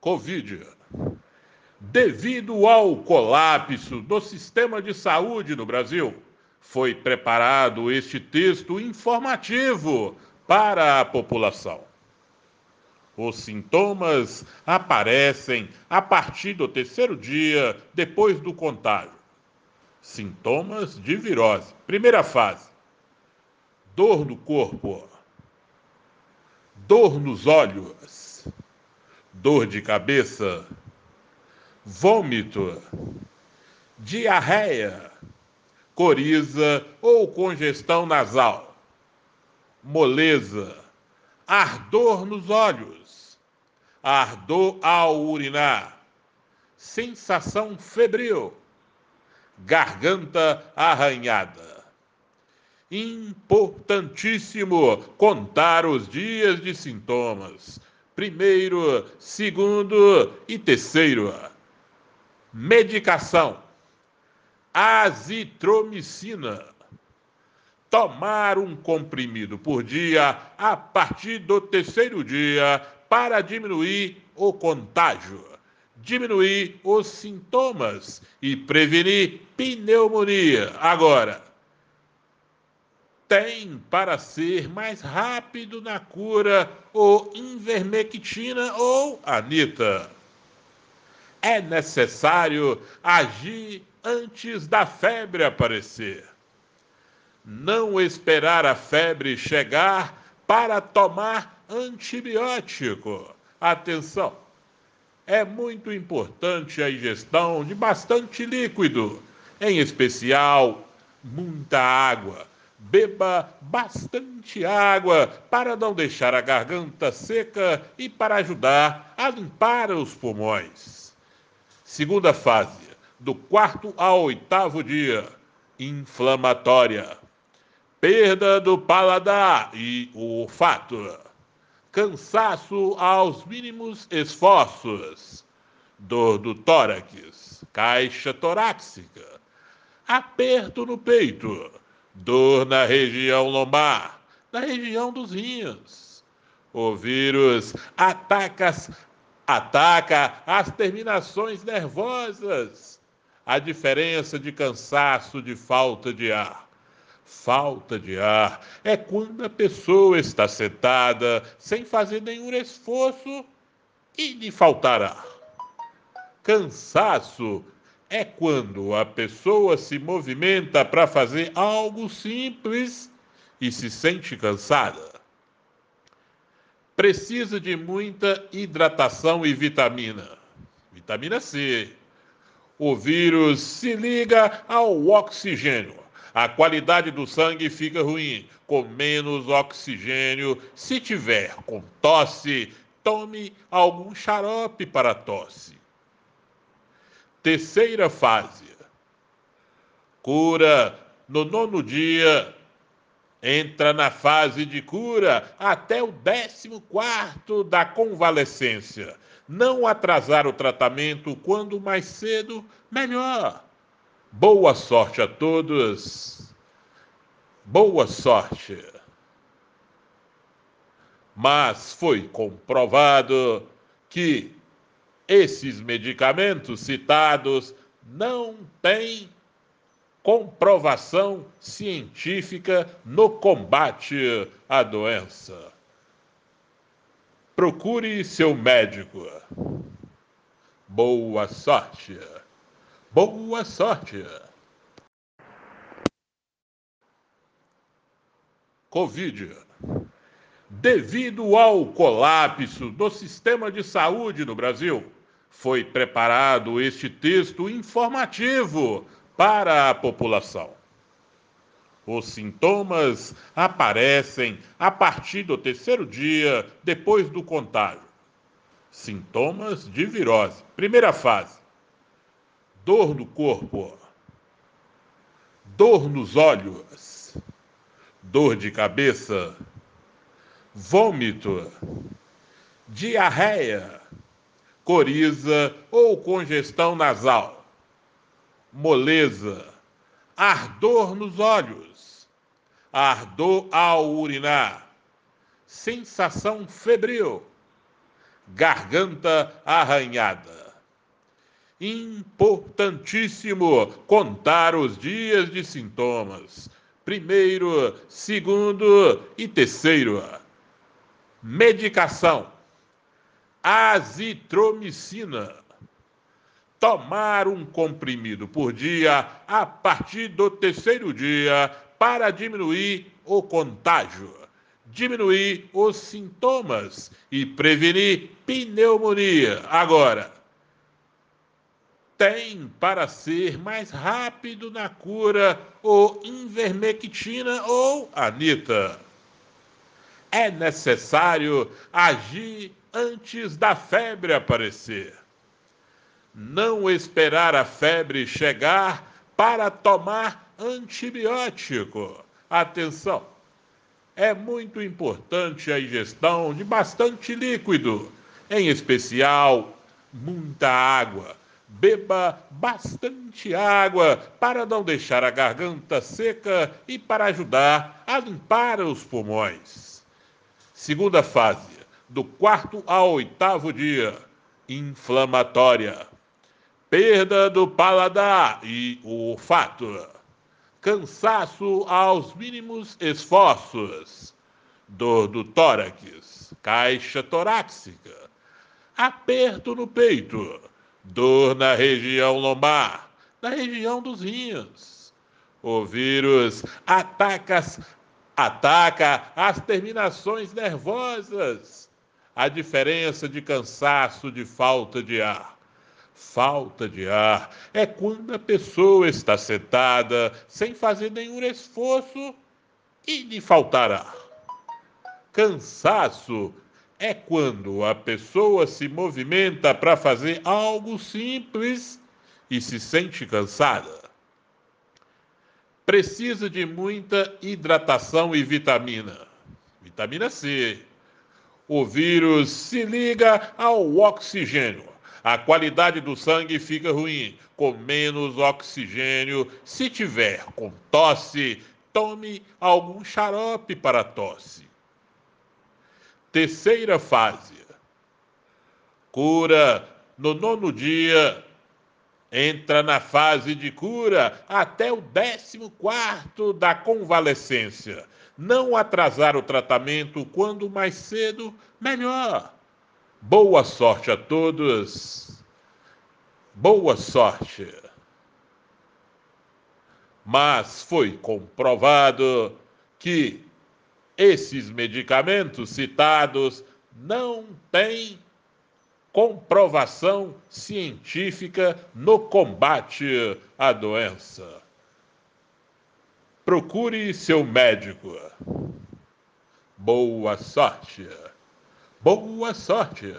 Covid. Devido ao colapso do sistema de saúde no Brasil, foi preparado este texto informativo para a população. Os sintomas aparecem a partir do terceiro dia depois do contágio. Sintomas de virose. Primeira fase: dor no corpo, dor nos olhos, dor de cabeça, vômito, diarreia, coriza ou congestão nasal, moleza, ardor nos olhos, ardor ao urinar, sensação febril, garganta arranhada. Importantíssimo contar os dias de sintomas. Primeiro, segundo e terceiro. Medicação: azitromicina. Tomar um comprimido por dia a partir do terceiro dia para diminuir o contágio, diminuir os sintomas e prevenir pneumonia. Agora, tem para ser mais rápido na cura o invermectina ou anita. É necessário agir antes da febre aparecer. Não esperar a febre chegar para tomar antibiótico. Atenção! É muito importante a ingestão de bastante líquido, em especial muita água Beba bastante água para não deixar a garganta seca e para ajudar a limpar os pulmões. Segunda fase, do quarto ao oitavo dia, inflamatória. Perda do paladar e o olfato. Cansaço aos mínimos esforços. Dor do tórax, caixa torácica. Aperto no peito dor na região lombar, na região dos rins. O vírus ataca, ataca as terminações nervosas. A diferença de cansaço, de falta de ar. Falta de ar é quando a pessoa está sentada sem fazer nenhum esforço e lhe faltar ar. Cansaço é quando a pessoa se movimenta para fazer algo simples e se sente cansada. Precisa de muita hidratação e vitamina. Vitamina C. O vírus se liga ao oxigênio. A qualidade do sangue fica ruim, com menos oxigênio. Se tiver com tosse, tome algum xarope para tosse. Terceira fase. Cura no nono dia. Entra na fase de cura até o décimo quarto da convalescência. Não atrasar o tratamento quando mais cedo, melhor. Boa sorte a todos. Boa sorte. Mas foi comprovado que esses medicamentos citados não têm comprovação científica no combate à doença. Procure seu médico. Boa sorte. Boa sorte. Covid. Devido ao colapso do sistema de saúde no Brasil, foi preparado este texto informativo para a população. Os sintomas aparecem a partir do terceiro dia depois do contágio. Sintomas de virose. Primeira fase: dor no corpo, dor nos olhos, dor de cabeça, vômito, diarreia coriza ou congestão nasal, moleza, ardor nos olhos, ardor ao urinar, sensação febril, garganta arranhada. Importantíssimo contar os dias de sintomas. Primeiro, segundo e terceiro. Medicação. Azitromicina. Tomar um comprimido por dia a partir do terceiro dia para diminuir o contágio, diminuir os sintomas e prevenir pneumonia. Agora, tem para ser mais rápido na cura o invermectina ou anita. É necessário agir antes da febre aparecer. Não esperar a febre chegar para tomar antibiótico. Atenção! É muito importante a ingestão de bastante líquido, em especial muita água. Beba bastante água para não deixar a garganta seca e para ajudar a limpar os pulmões. Segunda fase, do quarto ao oitavo dia, inflamatória. Perda do paladar e o olfato cansaço aos mínimos esforços, dor do tórax, caixa torácica, aperto no peito, dor na região lombar, na região dos rins. O vírus ataca, ataca as terminações nervosas. A diferença de cansaço de falta de ar Falta de ar é quando a pessoa está sentada sem fazer nenhum esforço e lhe faltar ar. Cansaço é quando a pessoa se movimenta para fazer algo simples e se sente cansada. Precisa de muita hidratação e vitamina. Vitamina C. O vírus se liga ao oxigênio a qualidade do sangue fica ruim, com menos oxigênio. Se tiver com tosse, tome algum xarope para tosse. Terceira fase. Cura no nono dia. Entra na fase de cura até o décimo quarto da convalescência. Não atrasar o tratamento quando mais cedo, melhor. Boa sorte a todos. Boa sorte. Mas foi comprovado que esses medicamentos citados não têm comprovação científica no combate à doença. Procure seu médico. Boa sorte. Boa sorte!